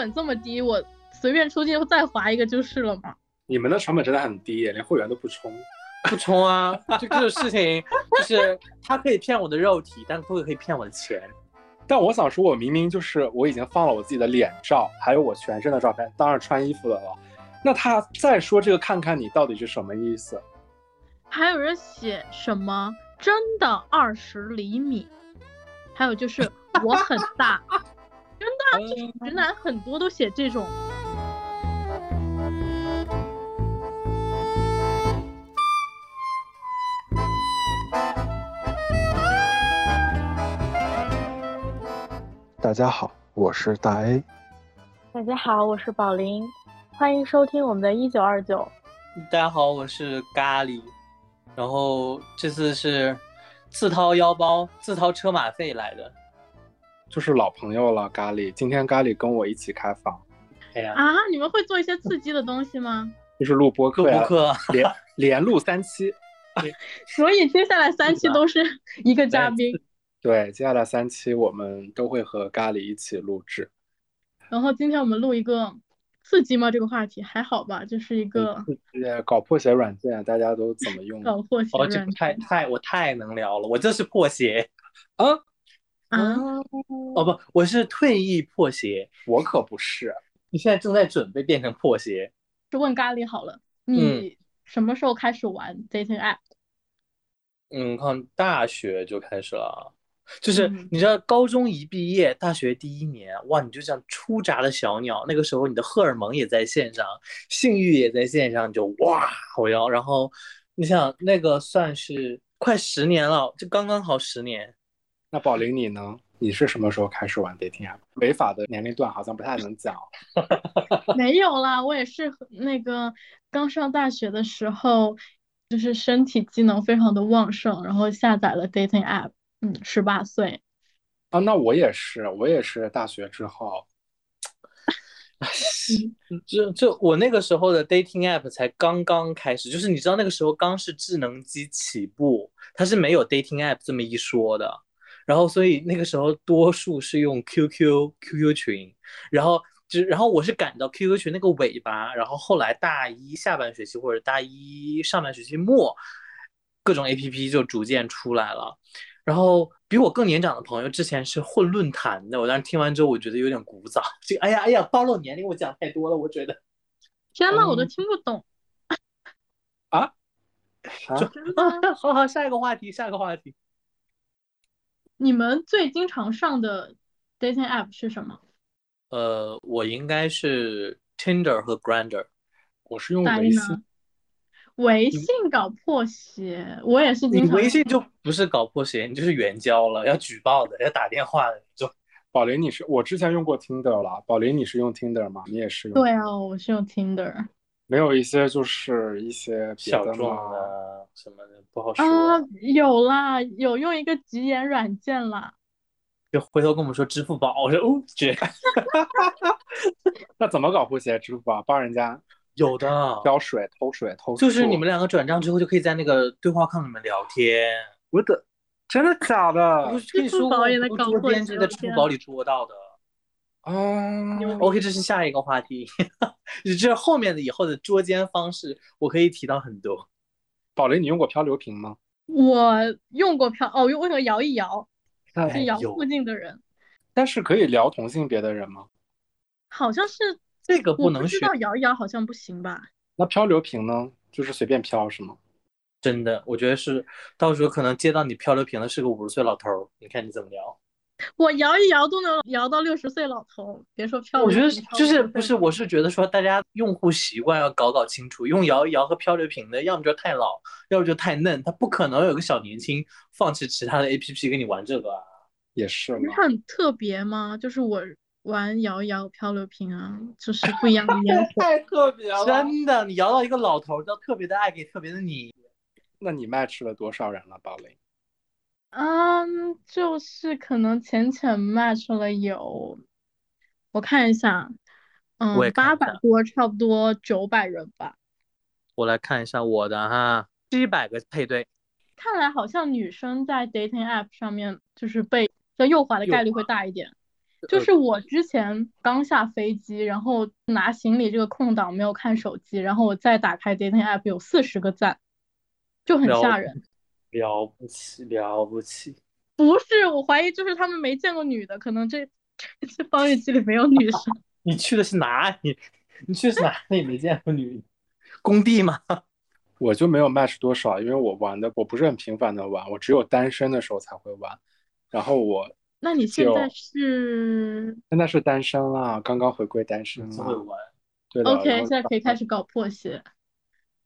成本这么低，我随便出去再划一个就是了嘛。你们的成本真的很低，连会员都不充。不充啊，就这个事情，就是他可以骗我的肉体，但不可以骗我的钱。但我想说，我明明就是我已经放了我自己的脸照，还有我全身的照片，当然穿衣服的了。那他再说这个，看看你到底是什么意思？还有人写什么真的二十厘米？还有就是我很大，真的，就是直男很多都写这种。大家好，我是大 A。大家好，我是宝林，欢迎收听我们的一九二九。大家好，我是咖喱，然后这次是自掏腰包、自掏车马费来的，就是老朋友了。咖喱，今天咖喱跟我一起开房。哎呀啊，你们会做一些刺激的东西吗？就是录播客呀，连连录三期。所以接下来三期都是 一个嘉宾。对，接下来三期我们都会和咖喱一起录制。然后今天我们录一个刺激吗？这个话题还好吧？就是一个搞破鞋软件，大家都怎么用？搞破鞋软件，太太我太能聊了，我就是破鞋啊啊！哦不，我是退役破鞋，我可不是。你现在正在准备变成破鞋？就问咖喱好了，你什么时候开始玩 dating app？嗯，看大学就开始了。就是你知道，高中一毕业，大学第一年，哇，你就像出闸的小鸟。那个时候，你的荷尔蒙也在线上，性欲也在线上，就哇，我要。然后，你想那个算是快十年了，就刚刚好十年。那宝林你呢？你是什么时候开始玩 dating app？违法的年龄段好像不太能讲。没有啦，我也是那个刚上大学的时候，就是身体机能非常的旺盛，然后下载了 dating app。嗯，十八岁啊，那我也是，我也是大学之后，就就我那个时候的 dating app 才刚刚开始，就是你知道那个时候刚是智能机起步，它是没有 dating app 这么一说的，然后所以那个时候多数是用 QQ QQ 群，然后就然后我是赶到 QQ 群那个尾巴，然后后来大一下半学期或者大一上半学期末，各种 APP 就逐渐出来了。然后比我更年长的朋友之前是混论坛的，我当时听完之后，我觉得有点古早。这哎呀哎呀，暴露年龄，我讲太多了，我觉得。天呐，我都听不懂。啊？真的？好好，下一个话题，下一个话题。你们最经常上的 dating app 是什么？呃，我应该是 Tinder 和 Grinder，我是用微信。微信搞破鞋，我也是经常。微信就不是搞破鞋，你就是援交了，要举报的，要打电话的。就 宝林，你是我之前用过 Tinder 了。宝林，你是用 Tinder 吗？你也是用？对啊，我是用 Tinder。没有一些就是一些小众的什么的不好说啊。有啦，有用一个吉言软件啦。就回头跟我们说支付宝，我说哦，绝。那怎么搞破鞋？支付宝帮人家？有的挑水、偷水、偷就是你们两个转账之后，就可以在那个对话框里面聊天。我的，真的假的？跟你说过，桌边就在支付宝里捉到的。哦，OK，这是下一个话题，这后面的以后的捉奸方式，我可以提到很多。宝雷，你用过漂流瓶吗？我用过漂，哦，用为什么摇一摇？是摇附近的人。但是可以聊同性别的人吗？好像是。这个不能学。知道摇一摇好像不行吧？那漂流瓶呢？就是随便飘是吗？真的，我觉得是，到时候可能接到你漂流瓶的是个五十岁老头儿，你看你怎么聊？我摇一摇都能摇到六十岁老头，别说漂流。我觉得就是不是，我是觉得说大家用户习惯要搞搞清楚，用摇一摇和漂流瓶的，要么就太老，要么就太嫩，他不可能有个小年轻放弃其他的 A P P 跟你玩这个啊。也是。你很特别吗？就是我。玩摇一摇漂流瓶啊，就是不一样的烟火，太特别了。真的，你摇到一个老头，叫特别的爱给特别的你。那你卖吃了多少人了，宝林？嗯，就是可能浅浅 match 了有，我看一下，嗯，八百多，差不多九百人吧。我来看一下我的哈，七百个配对。看来好像女生在 dating app 上面就是被被诱惑的概率会大一点。就是我之前刚下飞机，然后拿行李这个空档没有看手机，然后我再打开 dating app 有四十个赞，就很吓人。了不起，了不起。不是，我怀疑就是他们没见过女的，可能这 这方日记里没有女生。你去的是哪里？你去的是哪里？没见过女工地吗？我就没有 match 多少，因为我玩的我不是很频繁的玩，我只有单身的时候才会玩。然后我，那你现在是？现在是单身啦，刚刚回归单身了。会玩。对的。OK，现在可以开始搞破鞋。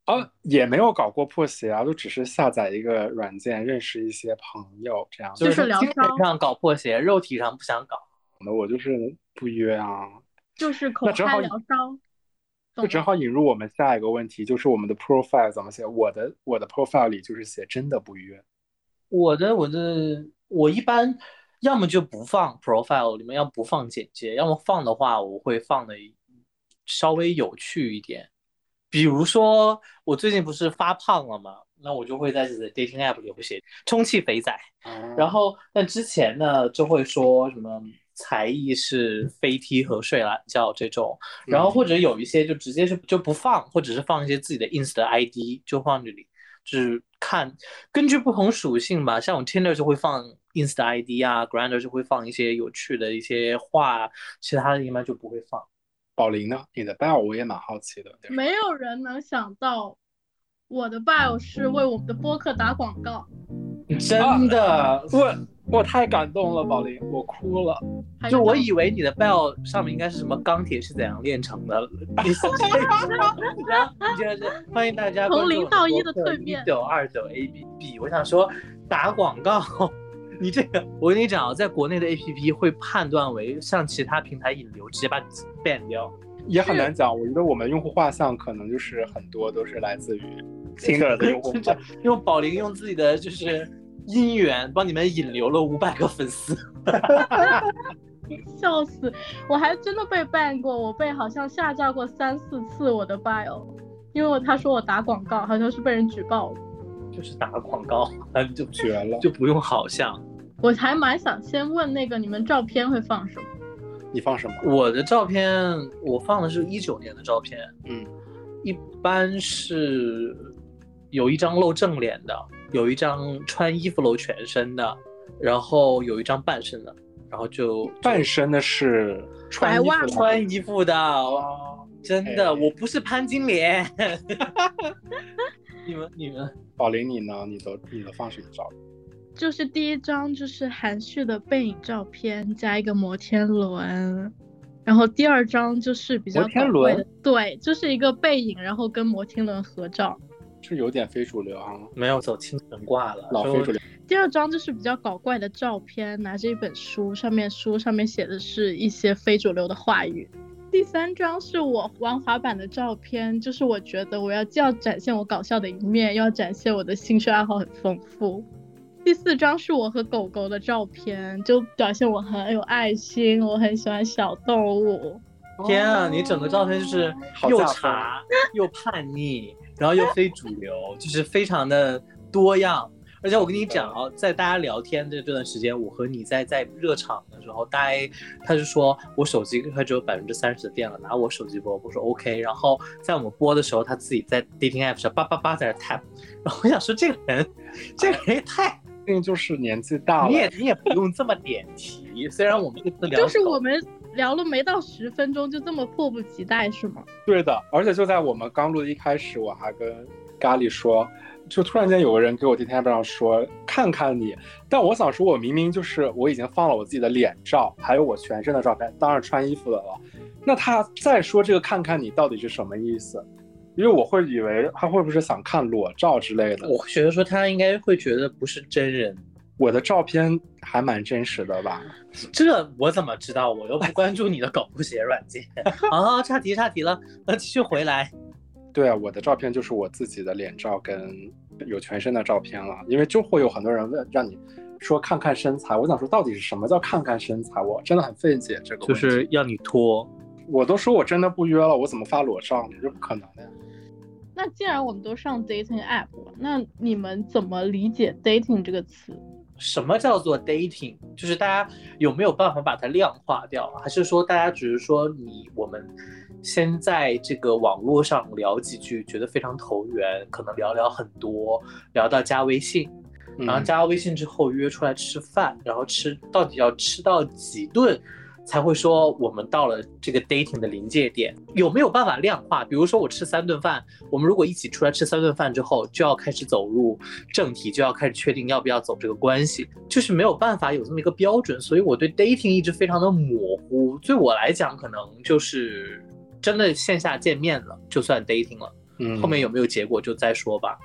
啊，也没有搞过破鞋啊，就只是下载一个软件，认识一些朋友这样。就是精神上搞破鞋，肉体上不想搞。那我就是不约啊。就是口嗨聊骚。就正好引入我们下一个问题，就是我们的 profile 怎么写？我的我的 profile 里就是写真的不约。我的我的我一般要么就不放 profile 里面，要不放简介，要么放的话，我会放的稍微有趣一点。比如说，我最近不是发胖了吗？那我就会在自己的 dating app 里写充气肥仔。然后，那之前呢，就会说什么才艺是飞踢和睡懒觉这种。然后或者有一些就直接是就不放，或者是放一些自己的 ins 的 id 就放这里，就是看根据不同属性吧。像我 tinder 就会放 ins 的 id 啊，grander 就会放一些有趣的一些话，其他的一般就不会放。宝林呢？你的 bio 我也蛮好奇的。没有人能想到我的 bio 是为我们的播客打广告，真的，我我太感动了，宝林，我哭了。就我以为你的 bio 上面应该是什么钢铁是怎样炼成的，你是这个，然后就是欢迎大家从零到一的蜕变，一九二九 A B B。我想说打广告。你这个，我跟你讲啊，在国内的 A P P 会判断为向其他平台引流，直接把你 ban 掉，也很难讲。我觉得我们用户画像可能就是很多都是来自于 Tinder 的用户，用宝林用自己的就是姻缘帮你们引流了五百个粉丝，笑死！我还真的被 ban 过，我被好像下架过三四次我的 bio，因为他说我打广告，好像是被人举报了。就是打个广告，就绝了，就不用好像。我还蛮想先问那个，你们照片会放什么？你放什么？我的照片，我放的是一九年的照片。嗯，一般是有一张露正脸的，有一张穿衣服露全身的，然后有一张半身的，然后就半身的是穿衣服穿衣服的。真的，我不是潘金莲。你们你们，宝林你呢？你的你的放什么照？就是第一张就是含蓄的背影照片，加一个摩天轮，然后第二张就是比较摩天轮，对，就是一个背影，然后跟摩天轮合照，是有点非主流啊，没有走清纯挂了，老非主流。第二张就是比较搞怪的照片，拿着一本书，上面书上面写的是一些非主流的话语。第三张是我玩滑板的照片，就是我觉得我要既要展现我搞笑的一面，又要展现我的兴趣爱好很丰富。第四张是我和狗狗的照片，就表现我很有爱心，我很喜欢小动物。天啊，你整个照片就是又茶又叛逆，然后又非主流，就是非常的多样。而且我跟你讲啊，在大家聊天的这段时间，我和你在在热场的时候，大 A 他就说我手机快只有百分之三十的电了，拿我手机播，我说 OK。然后在我们播的时候，他自己在 dating app 上叭叭叭在那 tap。然后我想说这个人，这个人也太，就是年纪大了，你也你也不用这么点题。虽然我们这次聊，就是我们聊了没到十分钟，就这么迫不及待是吗？对的，而且就在我们刚录的一开始，我还跟咖喱说。就突然间有个人给我 D T App 上说看看你，但我想说，我明明就是我已经放了我自己的脸照，还有我全身的照片，当然穿衣服的了。那他再说这个看看你到底是什么意思？因为我会以为他会不会想看裸照之类的。我觉得说他应该会觉得不是真人，我的照片还蛮真实的吧？这我怎么知道？我又不关注你的搞破鞋软件。好，岔题岔题了，那继续回来。对啊，我的照片就是我自己的脸照跟有全身的照片了，因为就会有很多人问，让你说看看身材。我想说，到底是什么叫看看身材？我真的很费解这个。就是要你脱，我都说我真的不约了，我怎么发裸照呢？这不可能的呀。那既然我们都上 dating app，那你们怎么理解 dating 这个词？什么叫做 dating？就是大家有没有办法把它量化掉？还是说大家只是说你我们先在这个网络上聊几句，觉得非常投缘，可能聊聊很多，聊到加微信，然后加微信之后约出来吃饭，然后吃到底要吃到几顿？才会说我们到了这个 dating 的临界点，有没有办法量化？比如说我吃三顿饭，我们如果一起出来吃三顿饭之后，就要开始走入正题，就要开始确定要不要走这个关系，就是没有办法有这么一个标准，所以我对 dating 一直非常的模糊。对我来讲，可能就是真的线下见面了就算 dating 了，嗯，后面有没有结果就再说吧。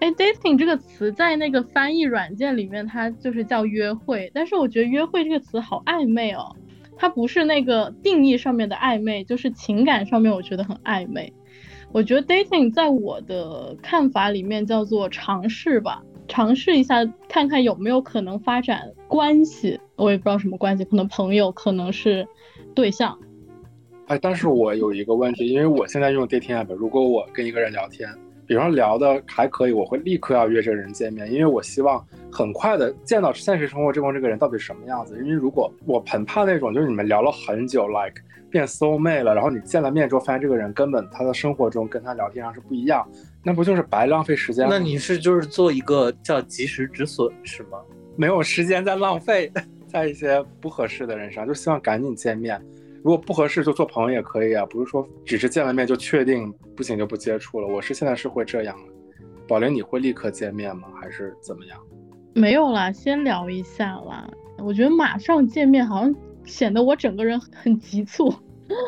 哎，dating 这个词在那个翻译软件里面，它就是叫约会，但是我觉得约会这个词好暧昧哦。它不是那个定义上面的暧昧，就是情感上面我觉得很暧昧。我觉得 dating 在我的看法里面叫做尝试吧，尝试一下看看有没有可能发展关系。我也不知道什么关系，可能朋友，可能是对象。哎，但是我有一个问题，因为我现在用 dating app，如果我跟一个人聊天。比方聊的还可以，我会立刻要约这个人见面，因为我希望很快的见到现实生活中这个人到底什么样子。因为如果我很怕那种，就是你们聊了很久，like 变 soul mate 了，然后你见了面之后发现这个人根本他的生活中跟他聊天上是不一样，那不就是白浪费时间？那你是就是做一个叫及时止损是吗？没有时间在浪费 在一些不合适的人上，就希望赶紧见面。如果不合适就做朋友也可以啊，不是说只是见了面就确定不行就不接触了。我是现在是会这样的。宝玲，你会立刻见面吗？还是怎么样？没有啦，先聊一下啦。我觉得马上见面好像显得我整个人很急促。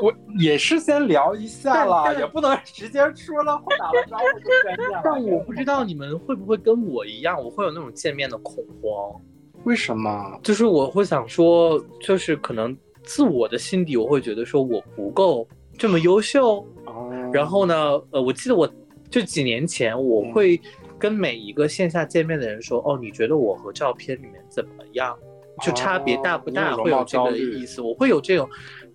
我也是先聊一下啦，也不能直接说了话打了招呼就见面。但我不知道你们会不会跟我一样，我会有那种见面的恐慌。为什么？就是我会想说，就是可能。自我的心底，我会觉得说我不够这么优秀。哦然后呢，呃，我记得我就几年前，我会跟每一个线下见面的人说，哦，你觉得我和照片里面怎么样？就差别大不大？会有这个意思，我会有这种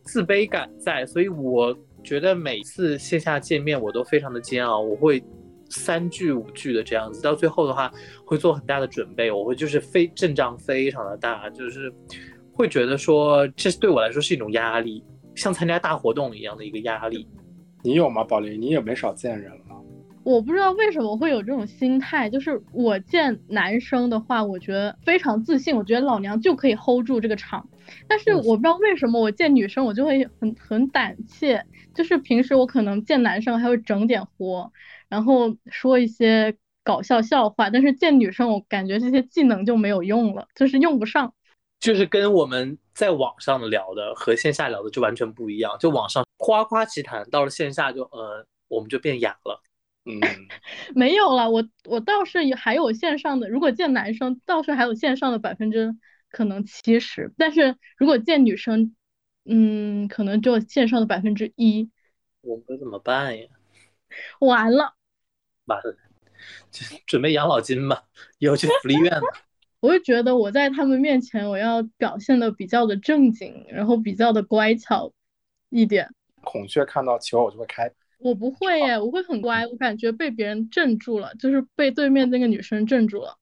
自卑感在。所以我觉得每次线下见面，我都非常的煎熬，我会三句五句的这样子，到最后的话会做很大的准备，我会就是非阵仗非常的大，就是。会觉得说，这对我来说是一种压力，像参加大活动一样的一个压力。你有吗，宝林？你也没少见人了。我不知道为什么会有这种心态，就是我见男生的话，我觉得非常自信，我觉得老娘就可以 hold 住这个场。但是我不知道为什么我见女生我就会很很胆怯，就是平时我可能见男生还会整点活，然后说一些搞笑笑话，但是见女生我感觉这些技能就没有用了，就是用不上。就是跟我们在网上聊的和线下聊的就完全不一样，就网上夸夸其谈，到了线下就呃我们就变哑了。嗯，没有了，我我倒是还有线上的，如果见男生倒是还有线上的百分之可能七十，但是如果见女生，嗯，可能就线上的百分之一。我们怎么办呀？完了，完了，就准备养老金吧，以后去福利院吧。我会觉得我在他们面前，我要表现的比较的正经，然后比较的乖巧一点。孔雀看到球我就会开。我不会耶，我会很乖。我感觉被别人镇住了，就是被对面那个女生镇住了。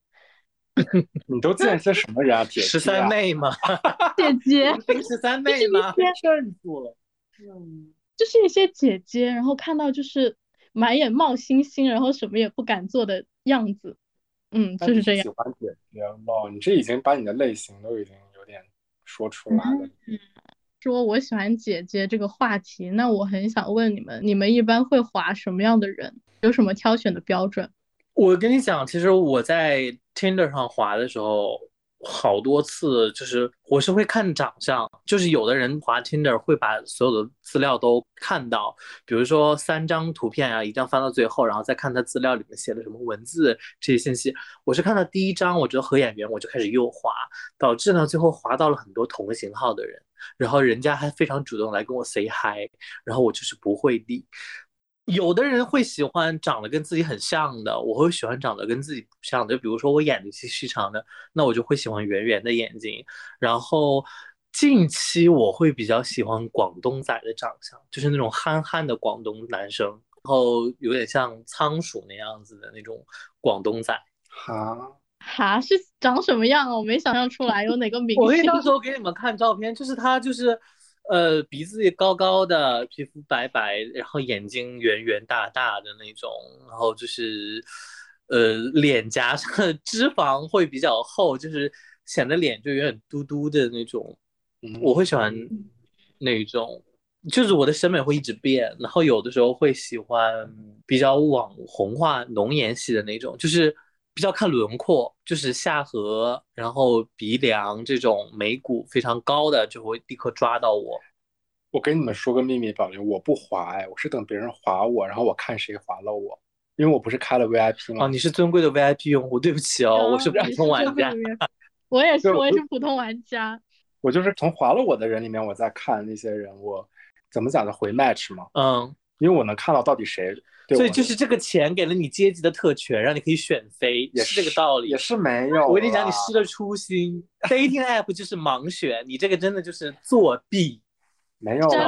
你都见些什么人啊？姐十三妹吗？姐姐。十三妹吗？镇住了。嗯，就是一些姐姐，然后看到就是满眼冒星星，然后什么也不敢做的样子。嗯，就是这样。喜欢姐姐吗，你这已经把你的类型都已经有点说出来了。嗯，说我喜欢姐姐这个话题，那我很想问你们，你们一般会划什么样的人？有什么挑选的标准？我跟你讲，其实我在 Tinder 上划的时候。好多次，就是我是会看长相，就是有的人划 Tinder 会把所有的资料都看到，比如说三张图片啊，一定要翻到最后，然后再看他资料里面写的什么文字这些信息。我是看到第一张，我觉得合眼缘，我就开始右滑，导致呢最后滑到了很多同型号的人，然后人家还非常主动来跟我 say hi，然后我就是不会理。有的人会喜欢长得跟自己很像的，我会喜欢长得跟自己不像的。就比如说我眼睛细长的，那我就会喜欢圆圆的眼睛。然后近期我会比较喜欢广东仔的长相，就是那种憨憨的广东男生，然后有点像仓鼠那样子的那种广东仔。好，哈，是长什么样啊？我没想象出来有哪个明星。我可以到时候给你们看照片，就是他就是，呃，鼻子高高的，皮肤白白，然后眼睛圆圆大大的那种，然后就是，呃，脸颊上的脂肪会比较厚，就是显得脸就有点嘟嘟的那种。嗯我会喜欢那种，就是我的审美会一直变，然后有的时候会喜欢比较网红化、浓颜系的那种，就是比较看轮廓，就是下颌，然后鼻梁这种眉骨非常高的，就会立刻抓到我。我跟你们说个秘密，宝玲，我不滑哎，我是等别人划我，然后我看谁划了我，因为我不是开了 VIP 吗？哦，你是尊贵的 VIP 用户，对不起哦，我是普通玩家。我也是，我我也是普通玩家。我就是从划了我的人里面，我在看那些人，我怎么讲的回 match 嘛，嗯，因为我能看到到底谁所以就是这个钱给了你阶级的特权，让你可以选妃，也是这个道理也。是没有。我跟你讲，你失了初心。dating app 就是盲选，你这个真的就是作弊。没有真啊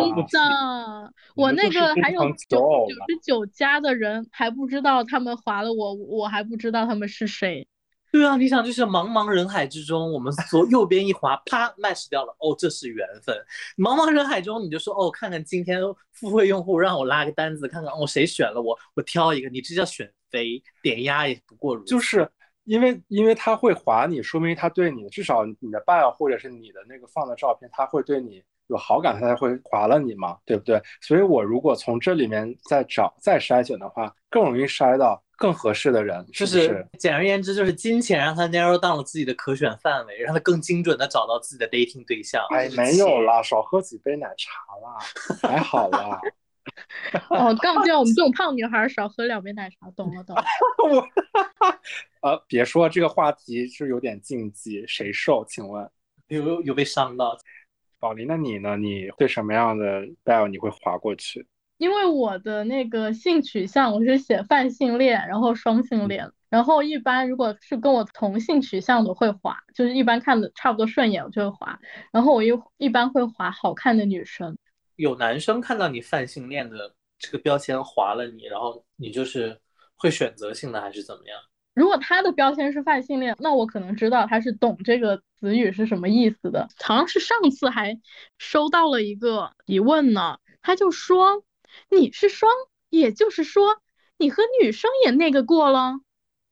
的，我那个还有九九十九加的人还不知道他们划了我，我还不知道他们是谁。对啊，你想，就是茫茫人海之中，我们 左右边一滑，啪 match 掉了，哦，这是缘分。茫茫人海中，你就说，哦，看看今天付费用户让我拉个单子，看看哦谁选了我，我挑一个，你这叫选妃，点压也不过如此。就是因为因为他会划你，说明他对你至少你的 bio 或者是你的那个放的照片，他会对你有好感，他才会划了你嘛，对不对？所以我如果从这里面再找再筛选的话，更容易筛到更合适的人，就是简而言之，就是金钱让他 narrow down 了自己的可选范围，让他更精准的找到自己的 dating 对象。哎。没有啦，少喝几杯奶茶啦，还好啦。哦，杠叫我们这种胖女孩少喝两杯奶茶，懂了懂了。我呃，别说这个话题是有点禁忌，谁受？请问有有被伤到？宝林，那你呢？你对什么样的 bio 你会划过去？因为我的那个性取向我是写泛性恋，然后双性恋，然后一般如果是跟我同性取向的会划，就是一般看的差不多顺眼我就会划，然后我又一般会划好看的女生。有男生看到你泛性恋的这个标签划了你，然后你就是会选择性的还是怎么样？如果他的标签是泛性恋，那我可能知道他是懂这个词语是什么意思的。好像是上次还收到了一个疑问呢，他就说你是双，也就是说你和女生也那个过了。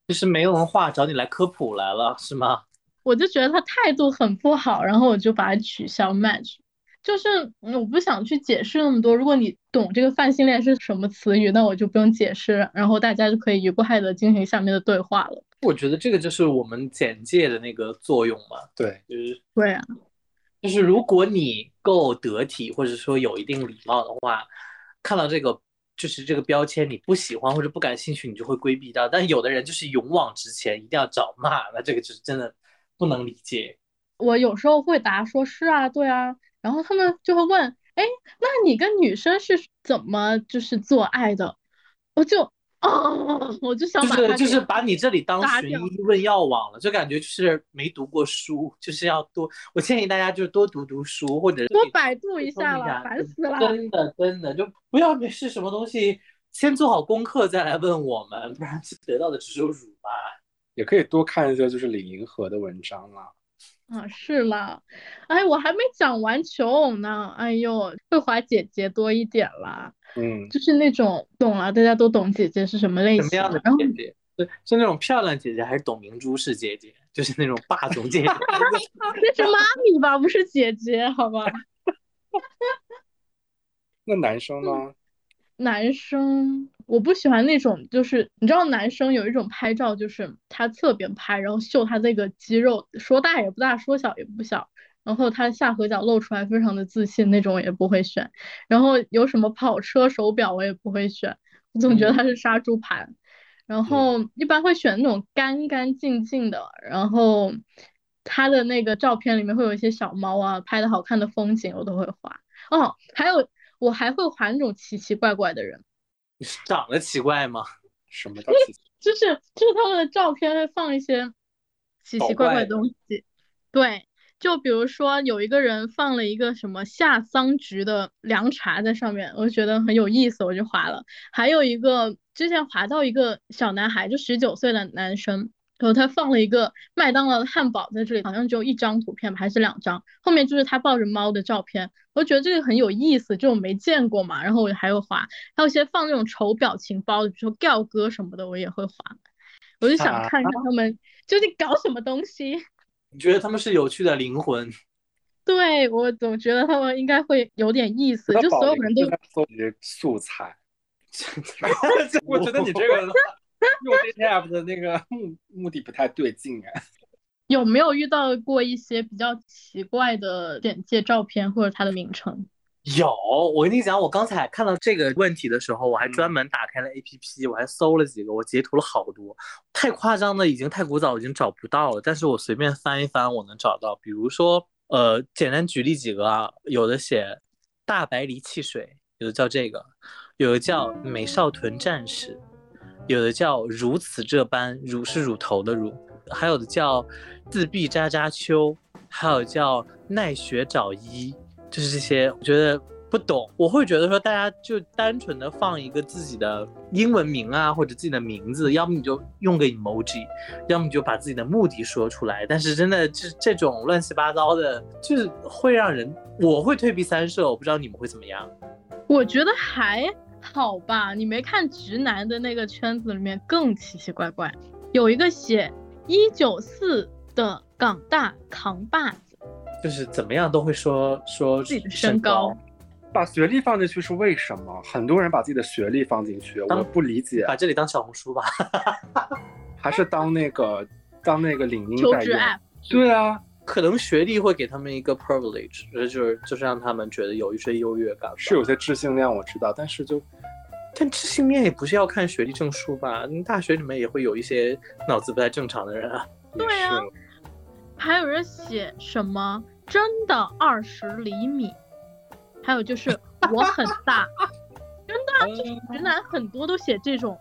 就是没文化找你来科普来了是吗？我就觉得他态度很不好，然后我就把他取消 match。就是嗯我不想去解释那么多，如果你懂这个泛性恋是什么词语，那我就不用解释，然后大家就可以愉快的进行下面的对话了。我觉得这个就是我们简介的那个作用嘛，对，就是对啊，就是如果你够得体，或者说有一定礼貌的话，看到这个就是这个标签你不喜欢或者不感兴趣，你就会规避掉。但有的人就是勇往直前，一定要找骂，那这个就是真的不能理解。我有时候会答说是啊，对啊，然后他们就会问，哎，那你跟女生是怎么就是做爱的？我就哦，我就想就是就是把你这里当寻医问药网了，就感觉就是没读过书，就是要多。我建议大家就是多读读书，或者多百度一下了，烦死了。真的真的就不要没事什么东西先做好功课再来问我们，不然得到的只有辱骂。也可以多看一些就是李银河的文章啦。啊，是啦，哎，我还没讲完求偶呢，哎呦，会华姐姐多一点啦，嗯，就是那种懂了，大家都懂姐姐是什么类型什么样的姐姐？对，是那种漂亮姐姐，还是董明珠式姐姐？就是那种霸总姐姐。那是妈咪吧，不是姐姐，好吧？那男生呢？男生我不喜欢那种，就是你知道男生有一种拍照，就是他侧边拍，然后秀他那个肌肉，说大也不大，说小也不小，然后他下颌角露出来，非常的自信，那种我也不会选。然后有什么跑车、手表我也不会选，我总觉得他是杀猪盘。然后一般会选那种干干净净的，然后他的那个照片里面会有一些小猫啊，拍的好看的风景我都会画。哦，还有我还会画那种奇奇怪怪的人。长得奇怪吗？什么叫奇奇？就是就是他们的照片会放一些奇奇怪怪的东西，对，就比如说有一个人放了一个什么夏桑菊的凉茶在上面，我就觉得很有意思，我就划了。还有一个之前划到一个小男孩，就十九岁的男生，然后他放了一个麦当劳的汉堡在这里，好像只有一张图片吧，还是两张，后面就是他抱着猫的照片，我觉得这个很有意思，就我没见过嘛。然后我还会划，还有一些放那种丑表情包的，比如说吊哥什么的，我也会划。我就想看看他们 究竟搞什么东西。你觉得他们是有趣的灵魂？对我总觉得他们应该会有点意思，就所有人都搜集素材。我觉得你这个。App 的那个目目的不太对劲啊，有没有遇到过一些比较奇怪的简介照片或者它的名称？有，我跟你讲，我刚才看到这个问题的时候，我还专门打开了 app，我还搜了几个，我截图了好多，太夸张的已经太古早，已经找不到了。但是我随便翻一翻，我能找到。比如说，呃，简单举例几个啊，有的写大白梨汽水，有的叫这个，有的叫美少屯战士。有的叫如此这般，乳是乳头的乳，还有的叫自闭渣渣秋，还有叫奈雪找一，就是这些，我觉得不懂。我会觉得说，大家就单纯的放一个自己的英文名啊，或者自己的名字，要么你就用个 emoji，要么你就把自己的目的说出来。但是真的这这种乱七八糟的，就是会让人，我会退避三舍。我不知道你们会怎么样。我觉得还。好吧，你没看直男的那个圈子里面更奇奇怪怪，有一个写一九四的港大扛把子，就是怎么样都会说说自己的身高，把学历放进去是为什么？很多人把自己的学历放进去，我不理解。把这里当小红书吧，还是当那个当那个领英求职 app？对啊。可能学历会给他们一个 privilege，就是就是让他们觉得有一些优越感。是有些知性恋我知道，但是就，但知性面也不是要看学历证书吧？大学里面也会有一些脑子不太正常的人啊。对啊，还有人写什么真的二十厘米，还有就是我很大，真的，就是直男很多都写这种。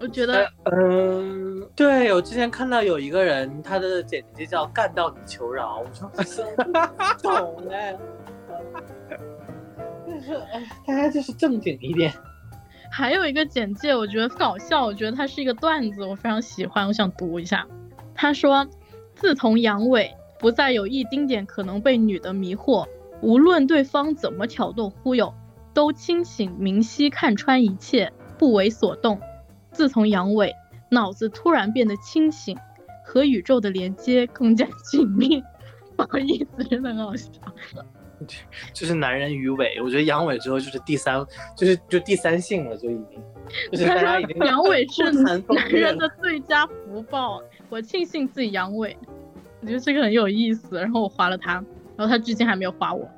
我觉得，嗯，对我之前看到有一个人，他的简介叫“干到你求饶”，我说懂嘞 就是哎，大家就是正经一点。还有一个简介，我觉得搞笑，我觉得它是一个段子，我非常喜欢，我想读一下。他说：“自从阳痿，不再有一丁点可能被女的迷惑，无论对方怎么挑逗忽悠，都清醒明晰，看穿一切，不为所动。”自从阳痿，脑子突然变得清醒，和宇宙的连接更加紧密。不好意思，真的很好笑。就是男人鱼尾，我觉得阳痿之后就是第三，就是就第三性了，就已经。就是大家已经。阳痿是 男人的最佳福报，我庆幸自己阳痿。我觉得这个很有意思，然后我划了他，然后他至今还没有划我。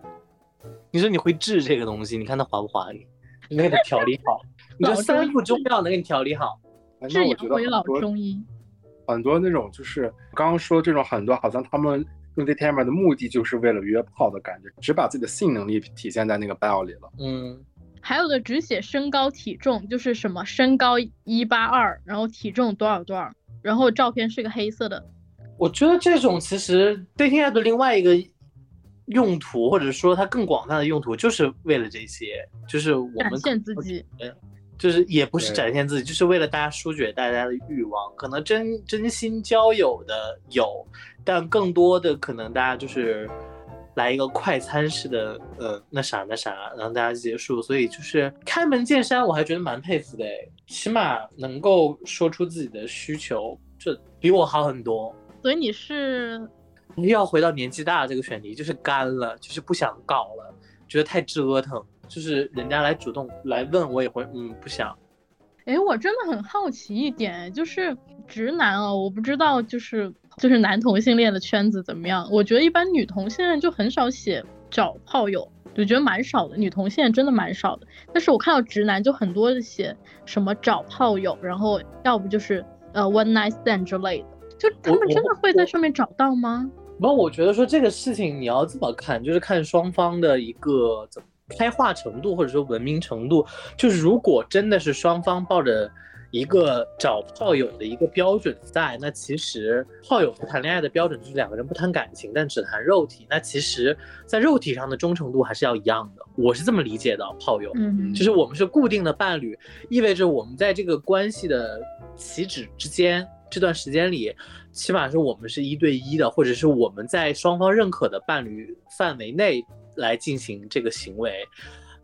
你说你会治这个东西，你看他划不划你？你给他调理好。你说三副中药能给你调理好，治阳痿老中医。很多那种就是刚刚说这种很多，好像他们用这天门的目的就是为了约炮的感觉，只把自己的性能力体现在那个 bio 里了。嗯，还有的只写身高体重，就是什么身高一八二，然后体重多少多少，然后照片是个黑色的。我觉得这种其实 dating app 的另外一个。用途，或者说它更广泛的用途，就是为了这些，就是我们展现自己，就是也不是展现自己，就是为了大家疏解大家的欲望。可能真真心交友的有，但更多的可能大家就是来一个快餐式的，呃，那啥那啥，然后大家结束。所以就是开门见山，我还觉得蛮佩服的，起码能够说出自己的需求，这比我好很多。所以你是。又要回到年纪大这个选题，就是干了，就是不想搞了，觉得太折腾。就是人家来主动来问我，也会嗯不想。哎，我真的很好奇一点，就是直男啊，我不知道就是就是男同性恋的圈子怎么样。我觉得一般女同性恋就很少写找炮友，我觉得蛮少的。女同性恋真的蛮少的，但是我看到直男就很多的写什么找炮友，然后要不就是呃 one night stand 之类的，就他们真的会在上面找到吗？不，我觉得说这个事情你要这么看，就是看双方的一个怎么开化程度，或者说文明程度。就是如果真的是双方抱着一个找炮友的一个标准在，那其实炮友和谈恋爱的标准就是两个人不谈感情，但只谈肉体。那其实，在肉体上的忠诚度还是要一样的。我是这么理解的，炮友，嗯，就是我们是固定的伴侣，意味着我们在这个关系的起止之间。这段时间里，起码是我们是一对一的，或者是我们在双方认可的伴侣范围内来进行这个行为，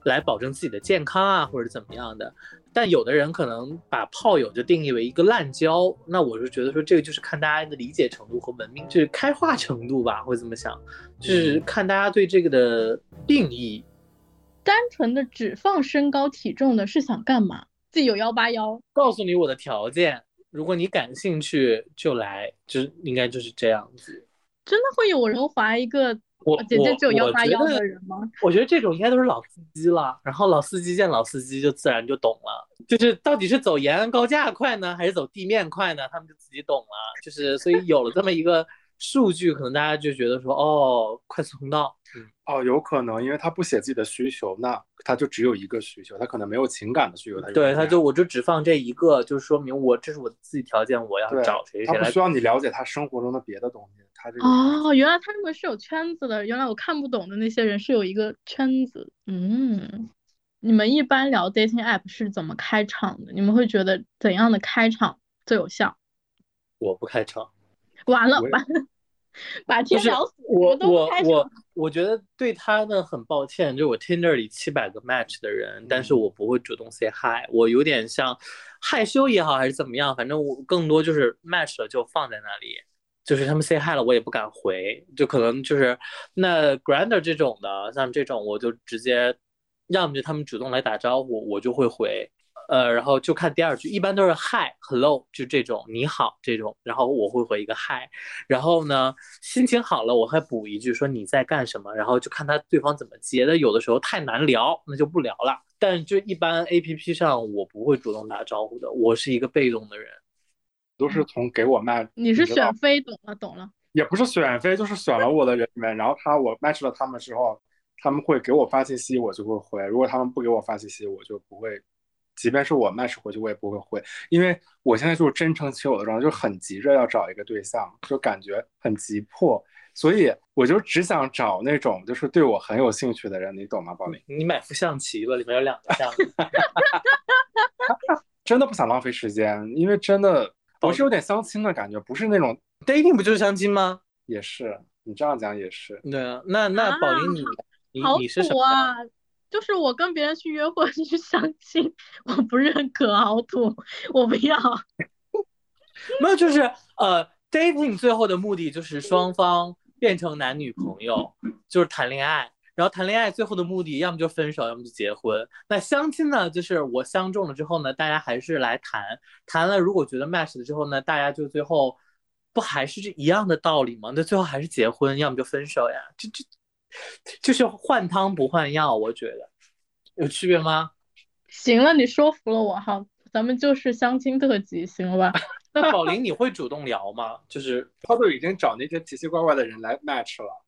来保证自己的健康啊，或者怎么样的。但有的人可能把炮友就定义为一个滥交，那我是觉得说这个就是看大家的理解程度和文明，就是开化程度吧，会这么想，就是看大家对这个的定义。单纯的只放身高体重的是想干嘛？自己有幺八幺，告诉你我的条件，如果你感兴趣就来，就是应该就是这样子。真的会有人划一个我姐姐只有幺八幺我觉得的人吗？我觉得这种应该都是老司机了，然后老司机见老司机就自然就懂了，就是到底是走延安高架快呢，还是走地面快呢？他们就自己懂了，就是所以有了这么一个数据，可能大家就觉得说，哦，快速通道，哦，有可能，因为他不写自己的需求，那他就只有一个需求，他可能没有情感的需求，他对，他他就我就只放这一个，就说明我这是我自己条件，我要找谁谁来他不需要你了解他生活中的别的东西，他这个哦，原来他们是有圈子的，原来我看不懂的那些人是有一个圈子。嗯，你们一般聊 dating app 是怎么开场的？你们会觉得怎样的开场最有效？我不开场。完了完了 把天聊死，我我我。我觉得对他呢很抱歉，就我 Tinder 里七百个 match 的人，但是我不会主动 say hi，我有点像害羞也好还是怎么样，反正我更多就是 match 了就放在那里，就是他们 say hi 了我也不敢回，就可能就是那 Grander 这种的，像这种我就直接，要么就他们主动来打招呼，我就会回。呃，然后就看第二句，一般都是 hi hello，就这种你好这种，然后我会回一个 hi，然后呢，心情好了，我还补一句说你在干什么，然后就看他对方怎么接的。有的时候太难聊，那就不聊了。但就一般 A P P 上，我不会主动打招呼的，我是一个被动的人。都是从给我 match，你是选妃，懂了懂了。也不是选妃，就是选了我的人里面，然后他我 match 了他们之后，他们会给我发信息，我就会回；如果他们不给我发信息，我就不会。即便是我 match 回去，我也不会回，因为我现在就是真诚求我的状态，就是很急着要找一个对象，就感觉很急迫，所以我就只想找那种就是对我很有兴趣的人，你懂吗，宝林？你买副象棋吧，里面有两个象。真的不想浪费时间，因为真的我是有点相亲的感觉，不是那种 dating 不就是相亲吗？也是你这样讲也是，对啊，那那宝林你你你是什么？啊！就是我跟别人去约会 去相亲，我不认可，凹凸，我不要。没有，就是呃，dating 最后的目的就是双方变成男女朋友，就是谈恋爱。然后谈恋爱最后的目的，要么就分手，要么就结婚。那相亲呢，就是我相中了之后呢，大家还是来谈，谈了如果觉得 match 了之后呢，大家就最后不还是这一样的道理吗？那最后还是结婚，要么就分手呀。这这 就是换汤不换药，我觉得有区别吗？行了，你说服了我，好，咱们就是相亲特辑，行了吧？那宝林，你会主动聊吗？就是他都已经找那些奇奇怪怪的人来 match 了。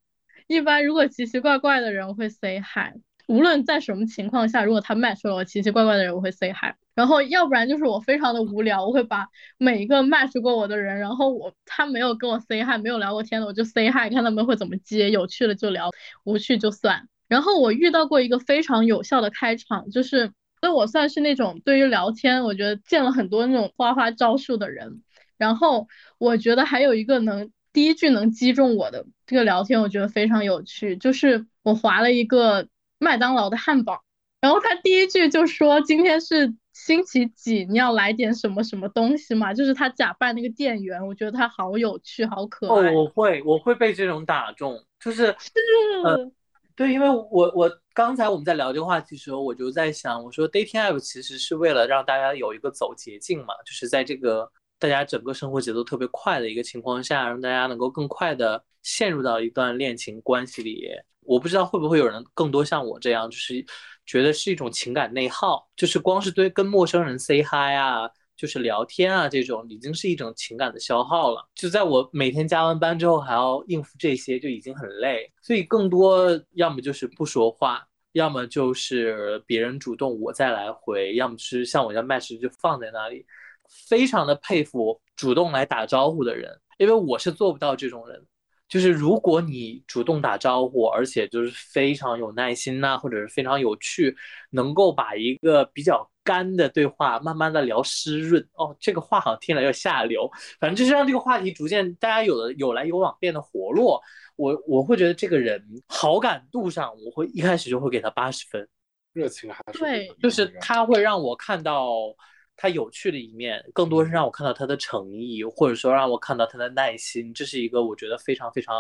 一般如果奇奇怪怪的人我会 say hi，无论在什么情况下，如果他 match 了我奇奇怪怪的人，我会 say hi。然后要不然就是我非常的无聊，我会把每一个 match 过我的人，然后我他没有跟我 say hi，没有聊过天的，我就 say hi，看他们会怎么接，有趣的就聊，无趣就算。然后我遇到过一个非常有效的开场，就是，所以我算是那种对于聊天，我觉得见了很多那种花花招数的人。然后我觉得还有一个能第一句能击中我的这个聊天，我觉得非常有趣，就是我划了一个麦当劳的汉堡，然后他第一句就说今天是星期几，你要来点什么什么东西嘛？就是他假扮那个店员，我觉得他好有趣，好可哦，爱。我会我会被这种打中，就是呃是对，因为我我刚才我们在聊这个话题的时候，我就在想，我说 dating app 其实是为了让大家有一个走捷径嘛，就是在这个大家整个生活节奏特别快的一个情况下，让大家能够更快的陷入到一段恋情关系里。我不知道会不会有人更多像我这样，就是觉得是一种情感内耗，就是光是对跟陌生人 say hi 啊。就是聊天啊，这种已经是一种情感的消耗了。就在我每天加完班之后，还要应付这些，就已经很累。所以更多要么就是不说话，要么就是别人主动我再来回，要么是像我这样 match 就放在那里。非常的佩服主动来打招呼的人，因为我是做不到这种人。就是如果你主动打招呼，而且就是非常有耐心呐、或者是非常有趣，能够把一个比较干的对话慢慢的聊湿润。哦，这个话好像听起来有点下流，反正就是让这个话题逐渐大家有的有来有往，变得活络。我我会觉得这个人好感度上，我会一开始就会给他八十分。热情还是对就是他会让我看到他有趣的一面，更多是让我看到他的诚意，或者说让我看到他的耐心，这是一个我觉得非常非常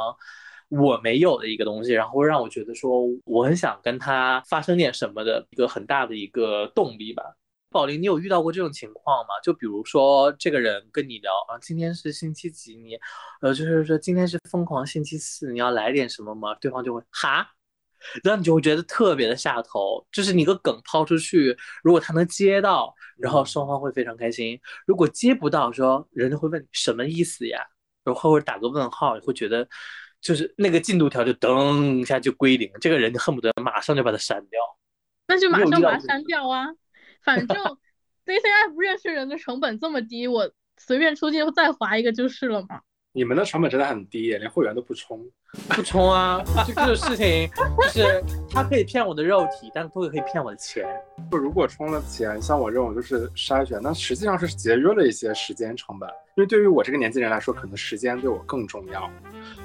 我没有的一个东西，然后会让我觉得说我很想跟他发生点什么的一个很大的一个动力吧。宝林，你有遇到过这种情况吗？就比如说这个人跟你聊啊，今天是星期几？你呃，就是说今天是疯狂星期四，你要来点什么吗？对方就会哈。然后你就会觉得特别的下头，就是你个梗抛出去，如果他能接到，然后双方会非常开心；如果接不到，说人家会问你什么意思呀，然后或者打个问号，你会觉得就是那个进度条就噔一下就归零，这个人恨不得马上就把它删掉。那就马上把它删掉啊！反正 dating app 认识人的成本这么低，我随便出去再划一个就是了嘛。你们的成本真的很低耶，连会员都不充。不充啊，就这个事情，就是他可以骗我的肉体，但不可以骗我的钱。就如果充了钱，像我这种就是筛选，那实际上是节约了一些时间成本。因为对于我这个年纪人来说，可能时间对我更重要。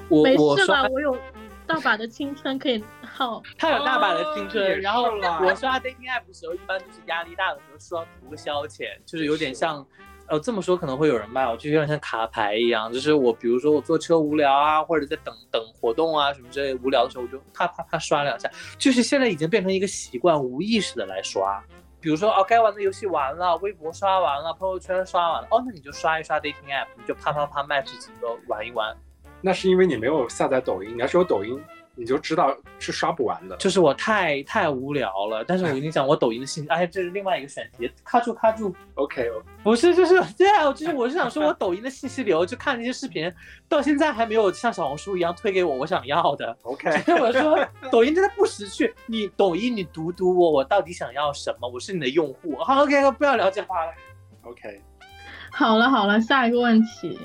我没事我刷，我有大把的青春可以耗。他有大把的青春，哦然后我刷 dating app 的时候，一般就是压力大的时候刷图个消遣，就是有点像，呃，这么说可能会有人骂我，就有点像卡牌一样，就是我比如说我坐车无聊啊，或者在等等活动啊什么之类无聊的时候，我就啪啪啪刷两下，就是现在已经变成一个习惯，无意识的来刷。比如说哦，该玩的游戏玩了，微博刷完了，朋友圈刷完了，哦，那你就刷一刷 dating app，你就啪啪啪 match 几个玩一玩。那是因为你没有下载抖音，你要是有抖音，你就知道是刷不完的。就是我太太无聊了，但是我跟你讲，我抖音的信息，哎，这是另外一个选题，卡住卡住，OK，不是，就是对啊，就是我是想说，我抖音的信息流就看那些视频，到现在还没有像小红书一样推给我我想要的。OK，所以我说，抖音真的不识趣，你抖音你读读我，我到底想要什么？我是你的用户。好，OK，不要聊这话了。OK，好了好了，下一个问题，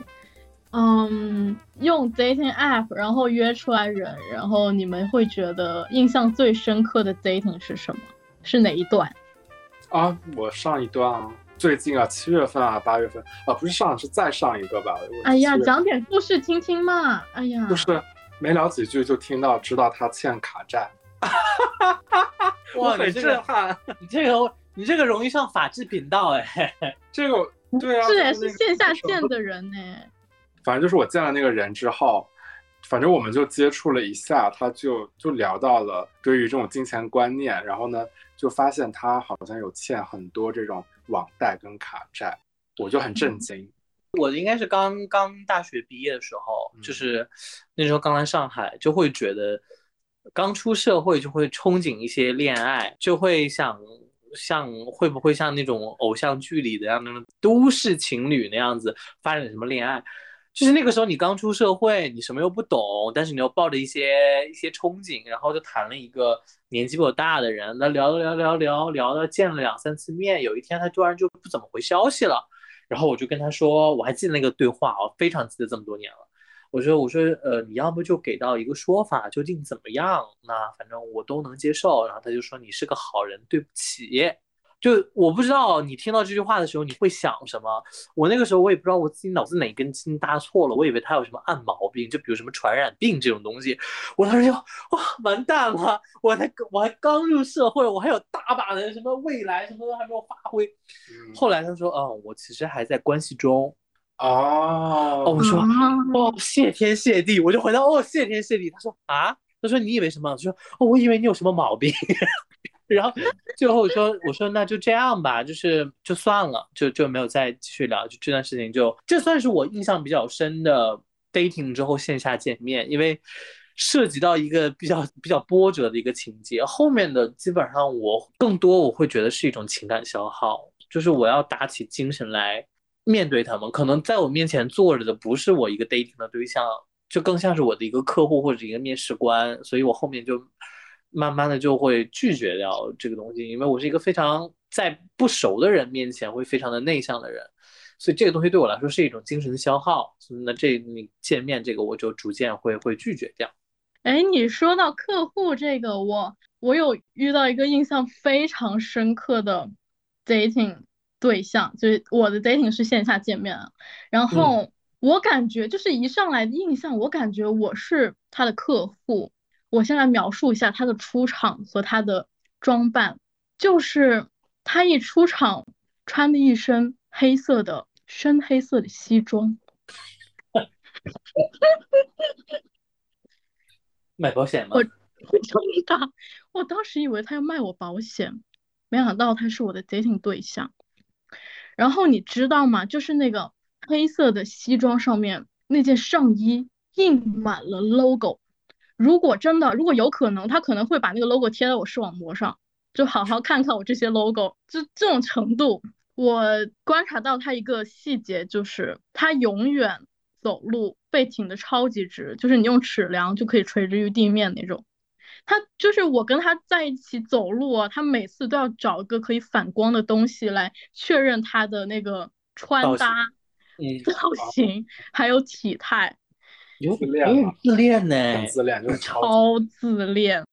嗯，用 dating app 然后约出来人，然后你们会觉得印象最深刻的 dating 是什么？是哪一段？啊，我上一段啊，最近啊，七月份啊，八月份啊，不是上是再上一个吧？哎呀，讲点故事听听嘛。哎呀，就是没聊几句就听到知道他欠卡债，哇，我很你这个，震撼。你这个，你这个容易上法制频道哎。这个对啊，是也就是那个线下见的人呢。反正就是我见了那个人之后，反正我们就接触了一下，他就就聊到了对于这种金钱观念，然后呢，就发现他好像有欠很多这种网贷跟卡债，我就很震惊。我应该是刚刚大学毕业的时候，嗯就是那时候刚来上海，就会觉得刚出社会就会憧憬一些恋爱，就会想像会不会像那种偶像剧里的样那种都市情侣那样子发展什么恋爱。就是那个时候你刚出社会，你什么又不懂，但是你又抱着一些一些憧憬，然后就谈了一个年纪比我大的人，那聊聊聊聊聊到见了两三次面，有一天他突然就不怎么回消息了。然后我就跟他说，我还记得那个对话，我非常记得这么多年了。我说，我说，呃，你要不就给到一个说法，究竟怎么样？那反正我都能接受。然后他就说你是个好人，对不起。就我不知道你听到这句话的时候你会想什么。我那个时候我也不知道我自己脑子哪根筋搭错了，我以为他有什么暗毛病，就比如什么传染病这种东西。我当时就哇完蛋了，我才我还刚入社会，我还有大把的什么未来什么都还没有发挥。嗯后来他说，嗯，我其实还在关系中。哦，哦，我说，啊哦，谢天谢地，我就回答，哦，谢天谢地。他说啊，他说你以为什么？我说，哦，我以为你有什么毛病。然后最后我说，我说那就这样吧，就是就算了，就就没有再继续聊，就这段事情就这算是我印象比较深的 dating 之后线下见面，因为涉及到一个比较比较波折的一个情节，后面的基本上我更多我会觉得是一种情感消耗，就是我要打起精神来面对他们，可能在我面前坐着的不是我一个 dating 的对象，就更像是我的一个客户或者一个面试官，所以我后面就慢慢的就会拒绝掉这个东西，因为我是一个非常在不熟的人面前会非常的内向的人，所以这个东西对我来说是一种精神消耗。那这你见面这个我就逐渐会会拒绝掉。哎，你说到客户这个，我我有遇到一个印象非常深刻的 dating 对象，就是我的 dating 是线下见面啊，然后我感觉就是一上来的印象，我感觉我是他的客户。我先来描述一下他的出场和他的装扮，就是他一出场穿的一身黑色的深黑色的西装。卖保险吗？我我当时以为他要卖我保险，没想到他是我的 dating 对象。然后你知道吗？就是那个黑色的西装上面那件上衣印满了 logo。如果真的，如果有可能，他可能会把那个 logo 贴在我视网膜上，就好好看看我这些 logo。就这种程度，我观察到他一个细节，就是他永远走路背挺的超级直，就是你用尺量就可以垂直于地面那种。他就是我跟他在一起走路啊，他每次都要找一个可以反光的东西来确认他的那个穿搭、造型还有体态。有自恋有自恋呢，很自恋，就是超自恋。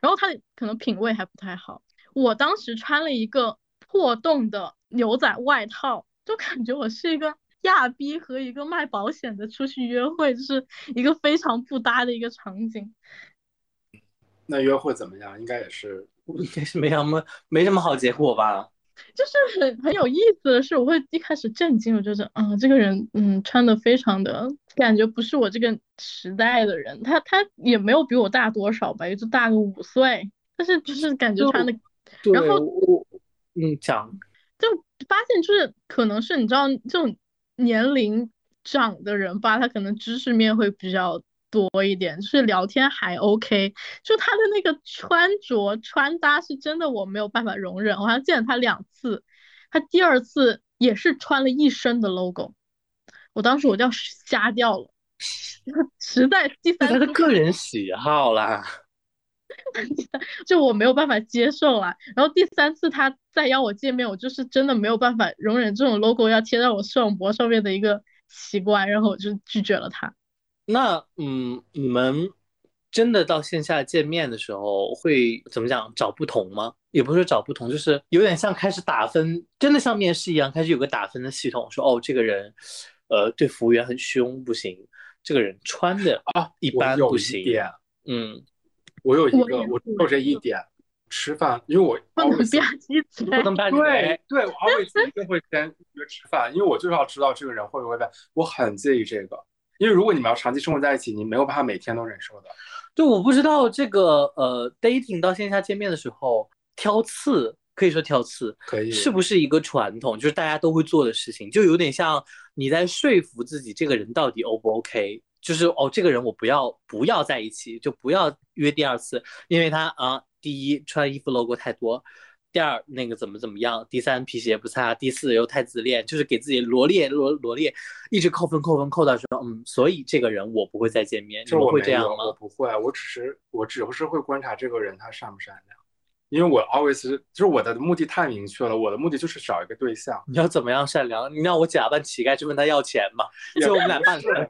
然后他可能品味还不太好。我当时穿了一个破洞的牛仔外套，就感觉我是一个亚逼和一个卖保险的出去约会，就是一个非常不搭的一个场景。那约会怎么样？应该也是，应该是没什么没什么好结果吧。就是很很有意思的是，我会一开始震惊，我觉得啊，这个人嗯穿的非常的感觉不是我这个时代的人，他他也没有比我大多少吧，也就大个五岁，但是就是感觉穿的，然后我嗯讲，就发现就是可能是你知道这种年龄长的人吧，他可能知识面会比较。多一点，就是聊天还 OK，就他的那个穿着穿搭是真的我没有办法容忍。我好像见了他两次，他第二次也是穿了一身的 logo，我当时我就要瞎掉了，实在第三他的个人喜好啦，就我没有办法接受啦。然后第三次他再邀我见面，我就是真的没有办法容忍这种 logo 要贴在我视网膜上面的一个习惯，然后我就拒绝了他。那嗯，你们真的到线下见面的时候会怎么讲？找不同吗？也不是找不同，就是有点像开始打分，真的像面试一样，开始有个打分的系统，说哦，这个人，呃，对服务员很凶不行，这个人穿的啊一般不行。嗯，我有一个，我就这一点，吃饭，因为我不能吧唧嘴，不能吧唧嘴，对，我 always 一定会先约吃饭，因为我就是要知道这个人会不会被，我很介意这个。因为如果你们要长期生活在一起，你没有办法每天都忍受的。就我不知道这个呃，dating 到线下见面的时候挑刺，可以说挑刺，可以是不是一个传统？就是大家都会做的事情，就有点像你在说服自己这个人到底 O 不 OK？就是哦，这个人我不要不要在一起，就不要约第二次，因为他啊，第一穿衣服 logo 太多。第二那个怎么怎么样？第三皮鞋不擦，第四又太自恋，就是给自己罗列罗罗列，一直扣分扣分扣到说，嗯，所以这个人我不会再见面。就我会这样吗？我不会，我只是我只是会观察这个人他善不善良，因为我 always 就是我的目的太明确了，我的目的就是找一个对象。你要怎么样善良？你让我假扮乞丐去问他要钱吗？就我们俩办。就是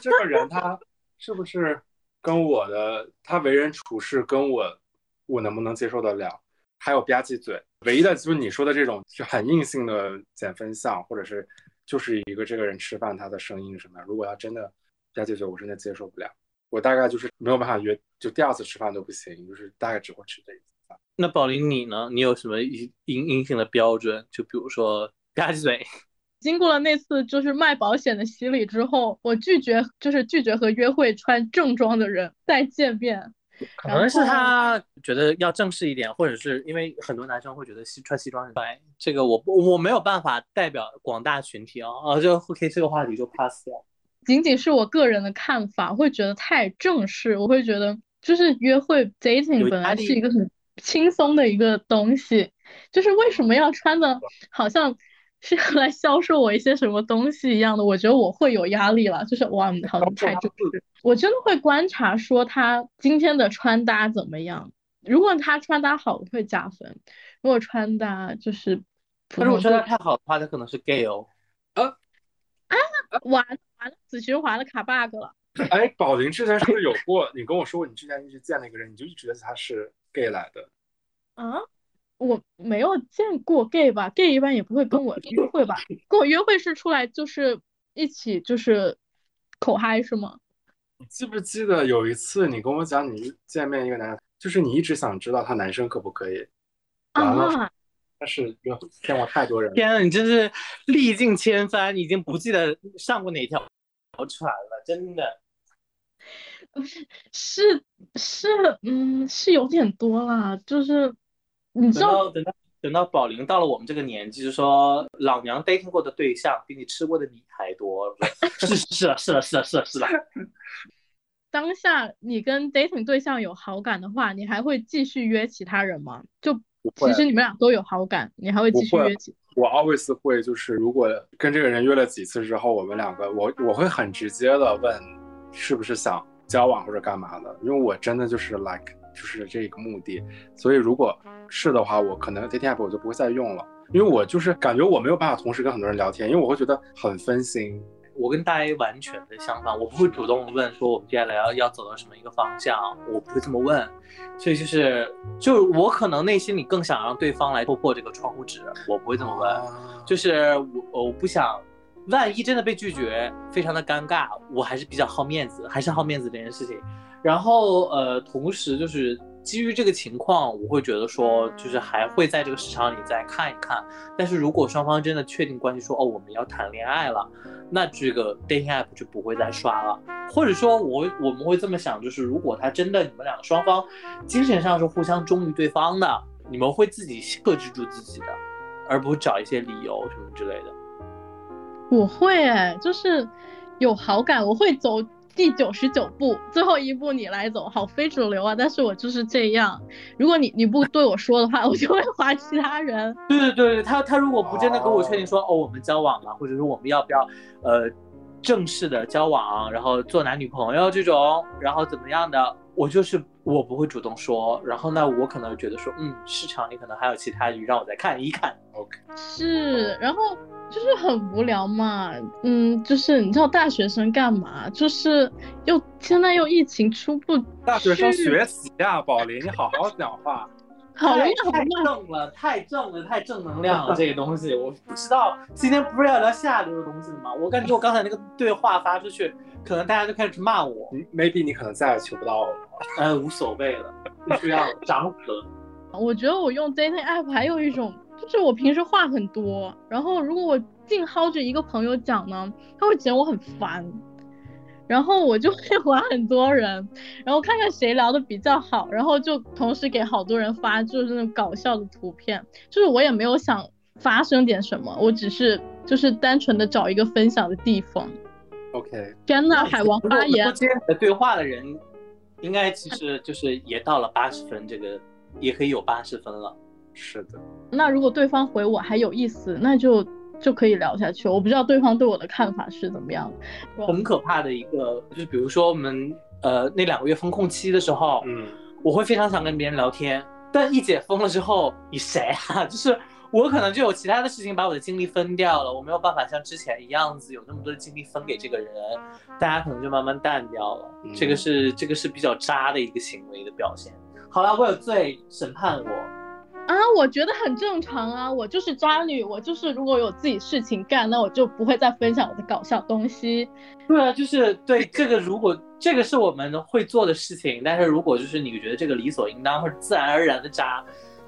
这个人他是不是跟我的他为人处事跟我我能不能接受得了？还有吧唧嘴，唯一的就是你说的这种就很硬性的减分项，或者是就是一个这个人吃饭他的声音什么样，如果要真的吧唧嘴，我真的接受不了。我大概就是没有办法约，就第二次吃饭都不行，就是大概只会吃这一次饭。那宝林你呢？你有什么硬硬性的标准？就比如说吧唧嘴。经过了那次就是卖保险的洗礼之后，我拒绝就是拒绝和约会穿正装的人再见面。可能是他觉得要正式一点，或者是因为很多男生会觉得西穿西装很帅。这个我我没有办法代表广大群体啊啊，就 OK 这个话题就 pass 掉。仅仅是我个人的看法，会觉得太正式。我会觉得就是约会 dating 本来是一个很轻松的一个东西，就是为什么要穿的好像是来销售我一些什么东西一样的？我觉得我会有压力了，就是哇，好像太正式。我真的会观察，说他今天的穿搭怎么样。如果他穿搭好，会加分；如果穿搭就是，如果穿搭太好的话，他可能是 gay 哦。啊啊！完完了，子循环了，卡 bug 了。哎，宝林之前是不是有过？你跟我说过，你之前一直见那个人，你就一直觉得他是 gay 来的。啊？我没有见过 gay 吧？gay 一般也不会跟我约会吧？跟我约会是出来就是一起就是口嗨是吗？你记不记得有一次你跟我讲，你见面一个男，就是你一直想知道他男生可不可以？啊！但是见过太多人。天啊，你真是历尽千帆，已经不记得上过哪条船了，真的。是是嗯是有点多啦，就是你知道等到等到宝玲到了我们这个年纪，就说老娘 dating 过的对象比你吃过的米还多。是是了是了是了是了是了。当下你跟 dating 对象有好感的话，你还会继续约其他人吗？就其实你们俩都有好感，你还会继续约其？我 always 会就是如果跟这个人约了几次之后，我们两个我我会很直接的问是不是想。交往或者干嘛的？因为我真的就是 like 就是这个目的，所以如果是的话，我可能 dating app 我就不会再用了，因为我就是感觉我没有办法同时跟很多人聊天，因为我会觉得很分心。我跟大 A 完全的相反，我不会主动问说我们接下来要要走到什么一个方向，我不会这么问，所以就是就我可能内心里更想让对方来突破这个窗户纸，我不会这么问，就是我我不想。万一真的被拒绝，非常的尴尬，我还是比较好面子，还是好面子这件事情。然后呃，同时就是基于这个情况，我会觉得说，就是还会在这个市场里再看一看。但是如果双方真的确定关系，说哦我们要谈恋爱了，那这个 dating app 就不会再刷了。或者说，我我们会这么想，就是如果他真的你们两个双方精神上是互相忠于对方的，你们会自己克制住自己的，而不会找一些理由什么之类的。我会哎，就是有好感，我会走第九十九步，最后一步你来走，好非主流啊！但是我就是这样，如果你你不对我说的话，我就会划其他人。对对对对，他他如果不真的跟我确定说哦我们交往了，或者说我们要不要呃正式的交往，然后做男女朋友这种，然后怎么样的，我就是我不会主动说，然后呢我可能觉得说嗯市场里可能还有其他鱼，让我再看一看。OK，是，然后。就是很无聊嘛，嗯，就是你知道大学生干嘛？就是又现在又疫情出不，大学生学习呀，宝林，你好好讲话。好太正了，太正了，太正能量了，这个东西我不知道。今天不是要聊下流的东西吗？我感觉我刚才那个对话发出去，可能大家就开始骂我。Maybe 你可能再也求不到我了。哎，无所谓了，必须要长和。我觉得我用 dating app 还有一种。就是我平时话很多，然后如果我净薅着一个朋友讲呢，他会觉得我很烦，然后我就会玩很多人，然后看看谁聊的比较好，然后就同时给好多人发，就是那种搞笑的图片，就是我也没有想发生点什么，我只是就是单纯的找一个分享的地方。OK。天呐，海王发言。对话的人，应该其实就是也到了八十分，这个也可以有八十分了。是的，那如果对方回我还有意思，那就就可以聊下去。我不知道对方对我的看法是怎么样的。很可怕的一个，就是比如说我们呃那两个月封控期的时候，嗯，我会非常想跟别人聊天，但一解封了之后，你谁啊？就是我可能就有其他的事情把我的精力分掉了，我没有办法像之前一样子有那么多的精力分给这个人，大家可能就慢慢淡掉了。这个是这个是比较渣的一个行为的表现。好了，我有罪，审判我。啊，我觉得很正常啊，我就是渣女，我就是如果有自己事情干，那我就不会再分享我的搞笑东西。对啊，就是对这个，如果这个是我们会做的事情，但是如果就是你觉得这个理所应当或者自然而然的渣，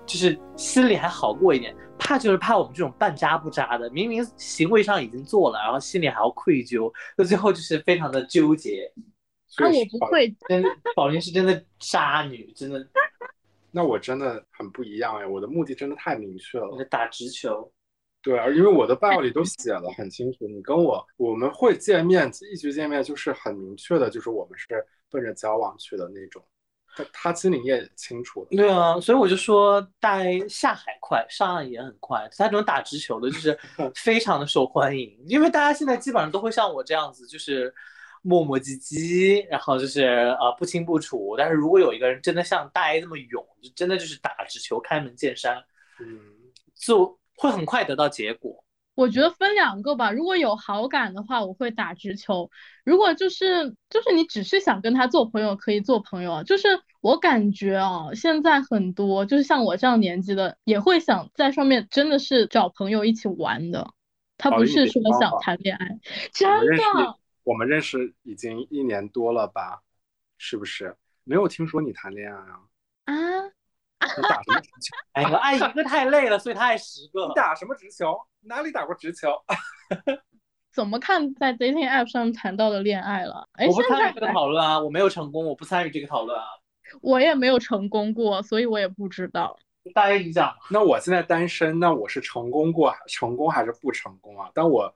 就是心里还好过一点。怕就是怕我们这种半渣不渣的，明明行为上已经做了，然后心里还要愧疚，那最后就是非常的纠结。啊，我不会，真宝林是真的渣女，真的。那我真的很不一样哎，我的目的真的太明确了。打直球，对啊，因为我的 bio 里都写了很清楚，你跟我我们会见面，一直见面就是很明确的，就是我们是奔着交往去的那种。他他心里也清楚。对啊，所以我就说，大下海快，上岸也很快。他这种打直球的，就是 非常的受欢迎，因为大家现在基本上都会像我这样子，就是。磨磨唧唧，然后就是呃不清不楚。但是如果有一个人真的像大 A 那么勇，就真的就是打直球开门见山，嗯，就会很快得到结果。我觉得分两个吧，如果有好感的话，我会打直球；如果就是就是你只是想跟他做朋友，可以做朋友。就是我感觉啊，现在很多就是像我这样年纪的，也会想在上面真的是找朋友一起玩的，他不是说想谈恋爱。真的，我们认识已经一年多了吧？是不是？没有听说你谈恋爱啊？啊？你打什么直球？哎呀，爱一个太累了，所以他爱十个。你打什么直球？哪里打过直球？怎么看在 dating app 上谈到的恋爱了？哎，我不参与这个讨论啊，我没有成功，我不参与这个讨论啊。我也没有成功过，所以我也不知道。大家，你讲。那我现在单身，那我是成功过，成功还是不成功啊？但我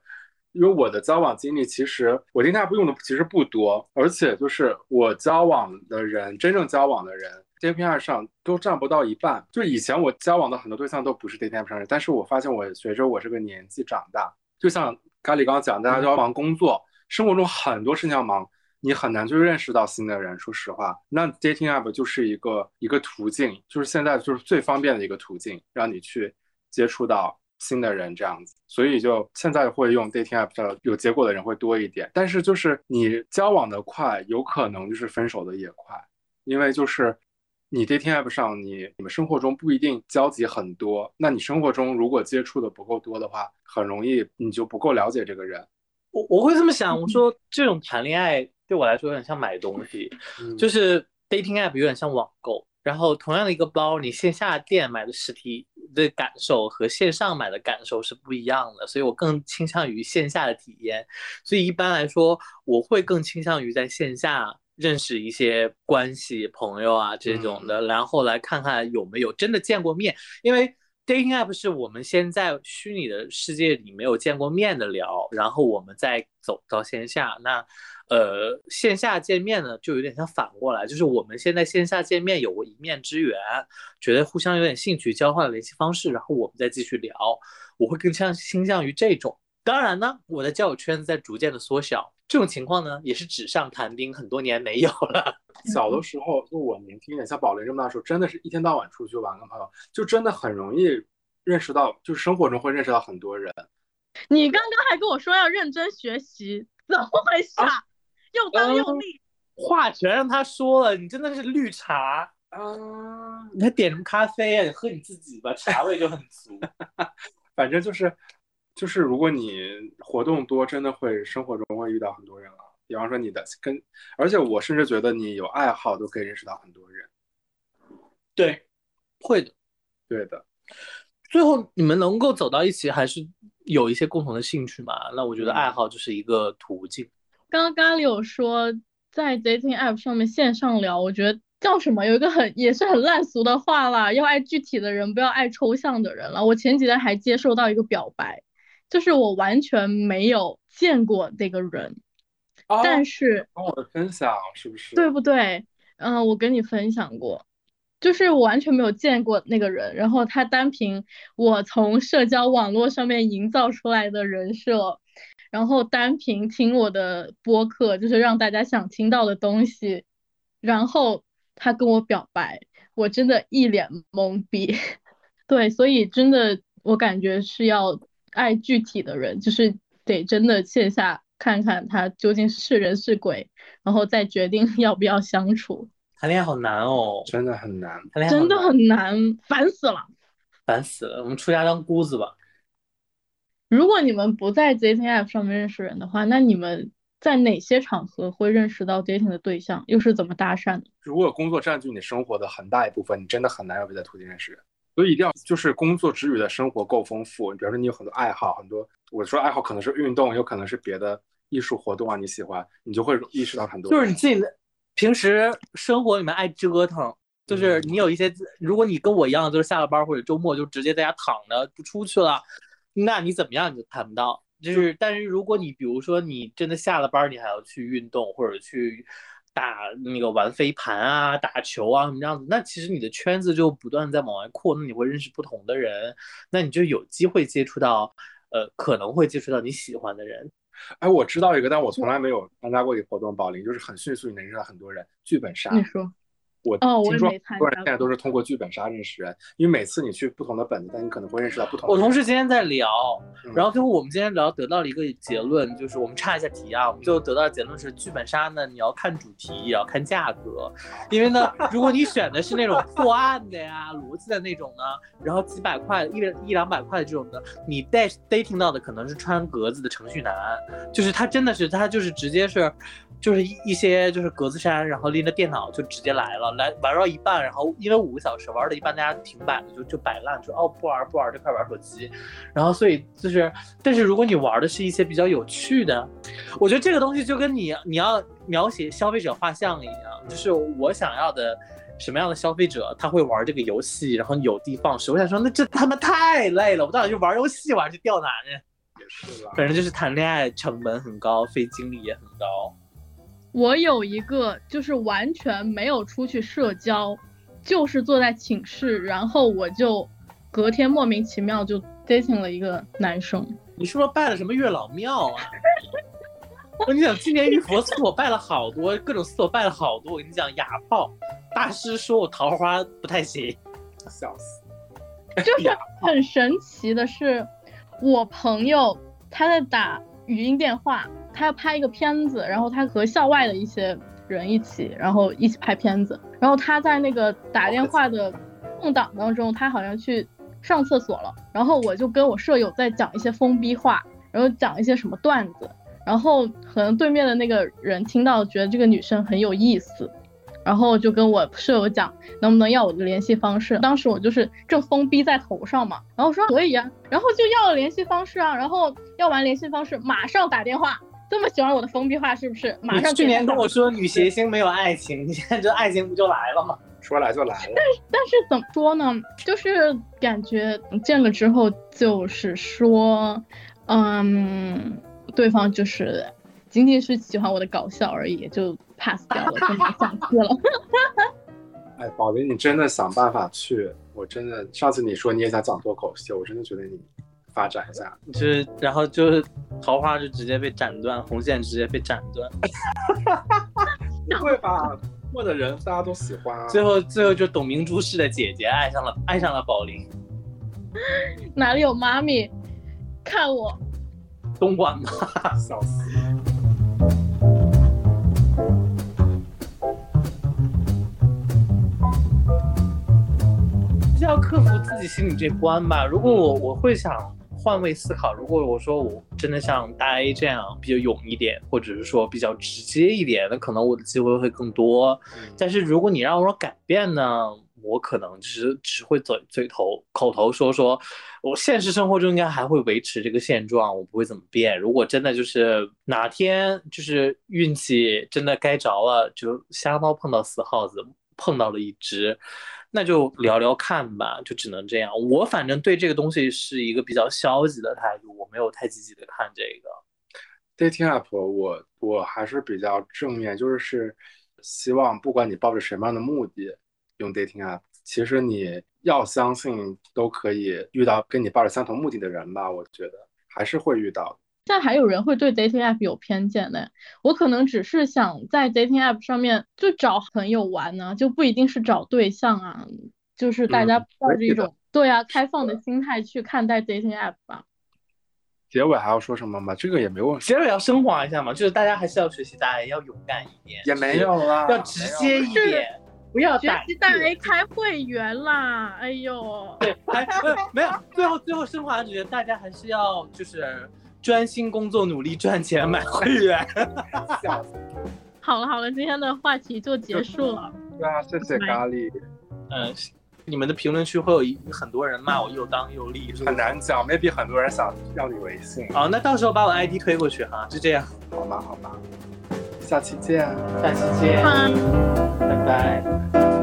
因为我的交往经历，其实我 dating app 用的其实不多，而且就是我交往的人，真正交往的人。dating app 上都占不到一半，就以前我交往的很多对象都不是 dating app 上人，但是我发现我随着我这个年纪长大，就像咖喱刚刚讲，大家都要忙工作，生活中很多事情要忙，你很难去认识到新的人。说实话，那 dating app 就是一个一个途径，就是现在就是最方便的一个途径，让你去接触到新的人这样子。所以就现在会用 dating app 的有结果的人会多一点，但是就是你交往的快，有可能就是分手的也快，因为就是。你 dating app 上，你你们生活中不一定交集很多，那你生活中如果接触的不够多的话，很容易你就不够了解这个人。我我会这么想，我说这种谈恋爱对我来说有点像买东西，就是 dating app 有点像网购，然后同样的一个包，你线下店买的实体的感受和线上买的感受是不一样的，所以我更倾向于线下的体验。所以一般来说，我会更倾向于在线下。认识一些关系朋友啊这种的，然后来看看有没有真的见过面，因为 dating app 是我们先在虚拟的世界里没有见过面的聊，然后我们再走到线下。那呃线下见面呢，就有点像反过来，就是我们现在线下见面有过一面之缘，觉得互相有点兴趣，交换了联系方式，然后我们再继续聊。我会更倾倾向于这种。当然呢，我的交友圈子在逐渐的缩小。这种情况呢，也是纸上谈兵，很多年没有了。小的时候，就我年轻一点，像宝林这么大的时候，真的是一天到晚出去玩，跟朋友，就真的很容易认识到，就是生活中会认识到很多人。你刚刚还跟我说要认真学习，怎么回事？啊又刚又立，话全让他说了，你真的是绿茶啊！你还点什么咖啡啊？你喝你自己吧，茶味就很足。反正就是。就是，如果你活动多，真的会生活中会遇到很多人了。比方说你的跟，而且我甚至觉得你有爱好都可以认识到很多人。对，会的，对的。最后你们能够走到一起，还是有一些共同的兴趣嘛？那我觉得爱好就是一个途径。刚刚咖喱有说在 dating app 上面线上聊，我觉得叫什么？有一个很也是很烂俗的话啦，要爱具体的人，不要爱抽象的人了。我前几天还接受到一个表白。就是我完全没有见过那个人，但是跟我的分享是不是？对不对？嗯，我跟你分享过，就是我完全没有见过那个人，然后他单凭我从社交网络上面营造出来的人设，然后单凭听我的播客，就是让大家想听到的东西，然后他跟我表白，我真的一脸懵逼。对，所以真的我感觉是要。爱具体的人，就是得真的线下看看他究竟是人是鬼，然后再决定 要不要相处。谈恋爱好难哦，真的很难，谈恋爱真的很难，烦死了，烦死了。我们出家当姑子吧。如果你们不在 dating app 上面认识人的话，那你们在哪些场合会认识到 dating 的对象？又是怎么搭讪的？如果工作占据你生活的很大一部分，你真的很难有别的途径认识人。所以一定要就是工作之余的生活够丰富。你比方说你有很多爱好，很多我说爱好可能是运动，有可能是别的艺术活动啊，你喜欢，你就会意识到很多。就是你自己的平时生活里面爱折腾，就是你有一些，如果你跟我一样，就是下了班或者周末就直接在家躺着不出去了，那你怎么样你就谈不到。就是，但是如果你比如说你真的下了班，你还要去运动或者去。打那个玩飞盘啊，打球啊，什么样子？那其实你的圈子就不断在往外扩，那你会认识不同的人，那你就有机会接触到，呃，可能会接触到你喜欢的人。哎，我知道一个，但我从来没有参加过一个活动。宝林就是很迅速，你能认识到很多人。剧本杀，你说，我哦我也听说很多人现在都是通过剧本杀认识人，因为每次你去不同的本子，但你可能会认识到不同的我。同事今天在聊，嗯然后最后我们今天聊得到了一个结论，就是我们岔一下题啊，我们最后得到的结论是，剧本杀呢，你要看主题，也要看价格，因为呢，如果你选的是那种破案的呀、逻辑的那种呢，然后几百块、一一两百块的这种的，你 date dating 到的可能是穿格子的程序男，就是他真的是他就是直接是。就是一一些就是格子衫，然后拎着电脑就直接来了，来玩到一半，然后因为五个小时玩到一半，大家停摆了，就就摆烂，就哦不玩不玩，这块玩手机，然后所以就是，但是如果你玩的是一些比较有趣的，我觉得这个东西就跟你你要描写消费者画像一样，就是我想要的什么样的消费者他会玩这个游戏，然后有的放矢。我想说，那这他妈太累了，我到底是玩游戏，我还是钓男人？也是吧。反正就是谈恋爱成本很高，费精力也很高。我有一个就是完全没有出去社交，就是坐在寝室，然后我就隔天莫名其妙就 dating 了一个男生。你是不是拜了什么月老庙啊？我跟你讲，今年玉佛寺我拜了好多，各种寺我拜了好多。我跟你讲，哑炮大师说我桃花不太行。笑死！就是很神奇的是，我朋友他在打语音电话，他要拍一个片子，然后他和校外的一些人一起，然后一起拍片子，然后他在那个打电话的空档当中，他好像去上厕所了，然后我就跟我舍友在讲一些疯逼话，然后讲一些什么段子，然后可能对面的那个人听到觉得这个女生很有意思。然后就跟我舍友讲，能不能要我的联系方式？当时我就是正疯逼在头上嘛，然后说可以啊，然后就要了联系方式啊，然后要完联系方式马上打电话。这么喜欢我的封闭话是不是？马上去年跟我说女谐星没有爱情，你 现在这爱情不就来了吗？说来就来了。但是怎么说呢？就是感觉见了之后，就是说，嗯，对方就是仅仅是喜欢我的搞笑而已，就 pass 掉了，就没下去了。哎，宝林，你真的想办法去，我真的上次你说你也想讲脱口秀，我真的觉得你发展一下。就是，然后就是桃花就直接被斩断，红线直接被斩断，不 会吧？我的人大家都喜欢啊。最后最后就董明珠式的姐姐爱上了爱上了宝林，哪里有妈咪看我？东莞嘛。笑死！是要克服自己心里这关吧。如果我我会想换位思考，如果我说我真的像大 A 这样比较勇一点，或者是说比较直接一点，那可能我的机会会更多。嗯但是如果你让我改变呢，我可能只只会嘴嘴头口头说说，我现实生活中应该还会维持这个现状，我不会怎么变。如果真的就是哪天就是运气真的该着了，就瞎猫碰到死耗子，碰到了一只，那就聊聊看吧，就只能这样。我反正对这个东西是一个比较消极的态度，我没有太积极的看这个。dating app，我我还是比较正面，就是希望不管你抱着什么样的目的用 dating app，其实你要相信都可以遇到跟你抱着相同目的的人吧，我觉得还是会遇到的。现在还有人会对 dating app 有偏见呢，我可能只是想在 dating app 上面就找朋友玩呢、就不一定是找对象啊，就是大家嗯抱着一种对啊开放的心态去看待 dating app 吧。结尾还要说什么吗？这个也没问题，结尾要升华一下嘛，就是大家还是要学习大 A，要勇敢一点，也没有啦，要直接一点，不要学胆习大 A 开会员啦，哎呦，对，还 没有没有，最后最后升华，觉得大家还是要就是专心工作，努力赚钱，买会员。好了好了，今天的话题就结束了。对啊，谢谢咖喱，嗯，你们的评论区会有一很多人骂我又当又立，很难讲，maybe 很多人想要你微信，好，那到时候把我 ID 推过去哈，就这样，好吧？好吧，下期见。下期见，嗯。拜拜。